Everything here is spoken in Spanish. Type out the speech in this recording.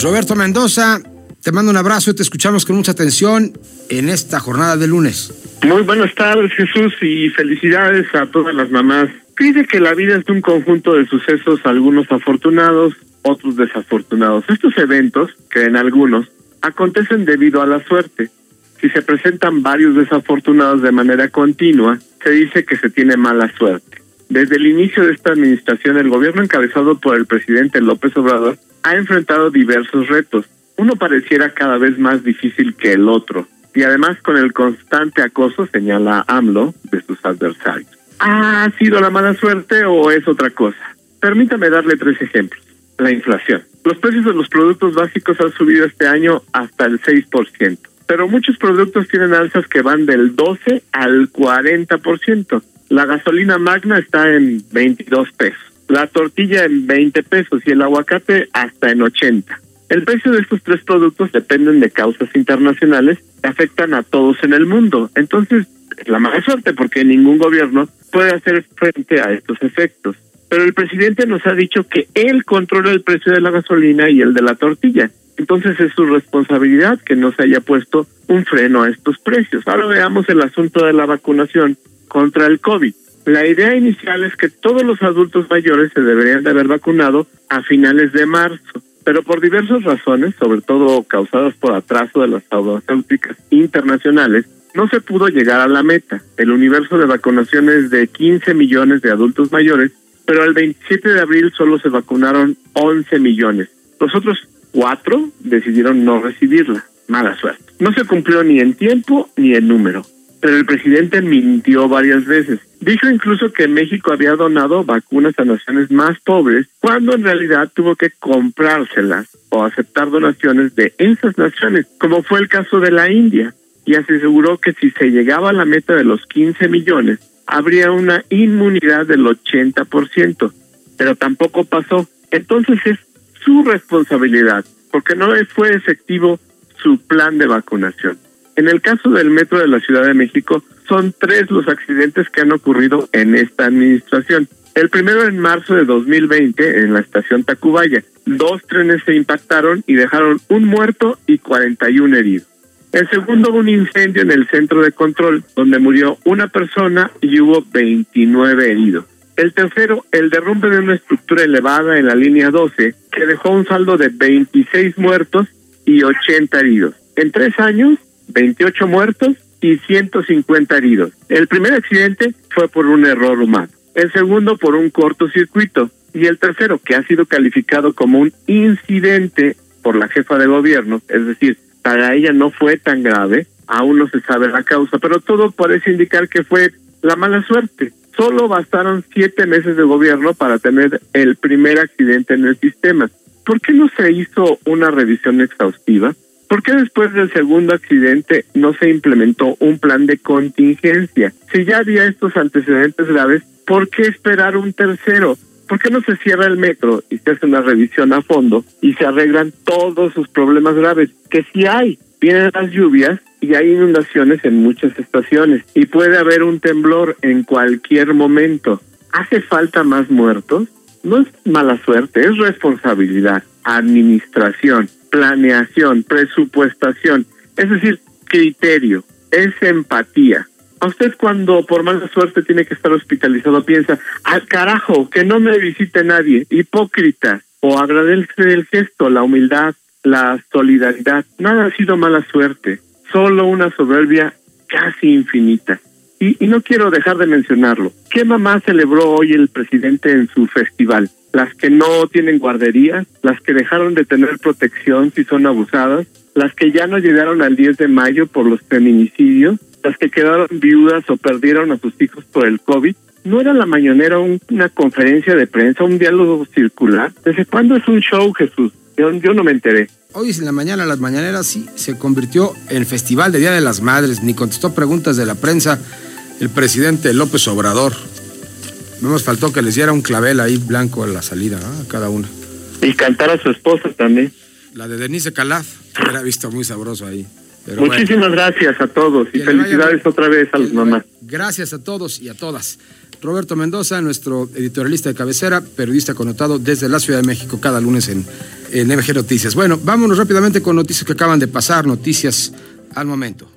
Roberto Mendoza, te mando un abrazo y te escuchamos con mucha atención en esta jornada de lunes. Muy buenas tardes, Jesús, y felicidades a todas las mamás. Dice que la vida es un conjunto de sucesos, algunos afortunados, otros desafortunados. Estos eventos, que en algunos acontecen debido a la suerte. Si se presentan varios desafortunados de manera continua, se dice que se tiene mala suerte. Desde el inicio de esta administración, el gobierno encabezado por el presidente López Obrador ha enfrentado diversos retos. Uno pareciera cada vez más difícil que el otro, y además con el constante acoso, señala AMLO, de sus adversarios. ¿Ha sido la mala suerte o es otra cosa? Permítame darle tres ejemplos. La inflación. Los precios de los productos básicos han subido este año hasta el 6%, pero muchos productos tienen alzas que van del 12 al 40%. La gasolina magna está en 22 pesos, la tortilla en 20 pesos y el aguacate hasta en 80. El precio de estos tres productos dependen de causas internacionales que afectan a todos en el mundo. Entonces, es la mala suerte porque ningún gobierno puede hacer frente a estos efectos pero el presidente nos ha dicho que él controla el precio de la gasolina y el de la tortilla. Entonces es su responsabilidad que no se haya puesto un freno a estos precios. Ahora veamos el asunto de la vacunación contra el COVID. La idea inicial es que todos los adultos mayores se deberían de haber vacunado a finales de marzo, pero por diversas razones, sobre todo causadas por atraso de las farmacéuticas internacionales, no se pudo llegar a la meta. El universo de vacunaciones de 15 millones de adultos mayores pero el 27 de abril solo se vacunaron 11 millones. Los otros cuatro decidieron no recibirla. Mala suerte. No se cumplió ni en tiempo ni en número. Pero el presidente mintió varias veces. Dijo incluso que México había donado vacunas a naciones más pobres, cuando en realidad tuvo que comprárselas o aceptar donaciones de esas naciones, como fue el caso de la India. Y aseguró que si se llegaba a la meta de los 15 millones, habría una inmunidad del 80%, pero tampoco pasó. Entonces es su responsabilidad, porque no fue efectivo su plan de vacunación. En el caso del metro de la Ciudad de México, son tres los accidentes que han ocurrido en esta administración. El primero en marzo de 2020 en la estación Tacubaya. Dos trenes se impactaron y dejaron un muerto y 41 heridos. El segundo, un incendio en el centro de control, donde murió una persona y hubo 29 heridos. El tercero, el derrumbe de una estructura elevada en la línea 12, que dejó un saldo de 26 muertos y 80 heridos. En tres años, 28 muertos y 150 heridos. El primer accidente fue por un error humano. El segundo por un cortocircuito. Y el tercero, que ha sido calificado como un incidente por la jefa de gobierno, es decir, para ella no fue tan grave, aún no se sabe la causa, pero todo parece indicar que fue la mala suerte. Solo bastaron siete meses de gobierno para tener el primer accidente en el sistema. ¿Por qué no se hizo una revisión exhaustiva? ¿Por qué después del segundo accidente no se implementó un plan de contingencia? Si ya había estos antecedentes graves, ¿por qué esperar un tercero? ¿Por qué no se cierra el metro y se hace una revisión a fondo y se arreglan todos sus problemas graves? Que si hay, vienen las lluvias y hay inundaciones en muchas estaciones y puede haber un temblor en cualquier momento. ¿Hace falta más muertos? No es mala suerte, es responsabilidad, administración, planeación, presupuestación, es decir, criterio, es empatía usted cuando por mala suerte tiene que estar hospitalizado piensa, al carajo, que no me visite nadie, hipócrita, o agradece el gesto, la humildad, la solidaridad. Nada ha sido mala suerte, solo una soberbia casi infinita. Y, no quiero dejar de mencionarlo. ¿Qué mamá celebró hoy el presidente en su festival? Las que no tienen guarderías, las que dejaron de tener protección si son abusadas, las que ya no llegaron al 10 de mayo por los feminicidios, las que quedaron viudas o perdieron a sus hijos por el COVID, ¿no era la mañanera una conferencia de prensa, un diálogo circular? ¿Desde cuándo es un show, Jesús? Yo, yo no me enteré hoy en la mañana, las mañaneras, sí, se convirtió en festival de Día de las Madres, ni contestó preguntas de la prensa el presidente López Obrador. No nos faltó que les diera un clavel ahí blanco a la salida, ¿no? a cada una. Y cantar a su esposa también. La de Denise Calaf, que era visto muy sabroso ahí. Muchísimas gracias a todos y, felicidades otra vez a los mamás. Gracias a todos y a todas. Roberto Mendoza, nuestro editorialista de cabecera, periodista connotado desde la Ciudad de México cada lunes en en MG Noticias. Bueno, vámonos rápidamente con noticias que acaban de pasar, noticias al momento.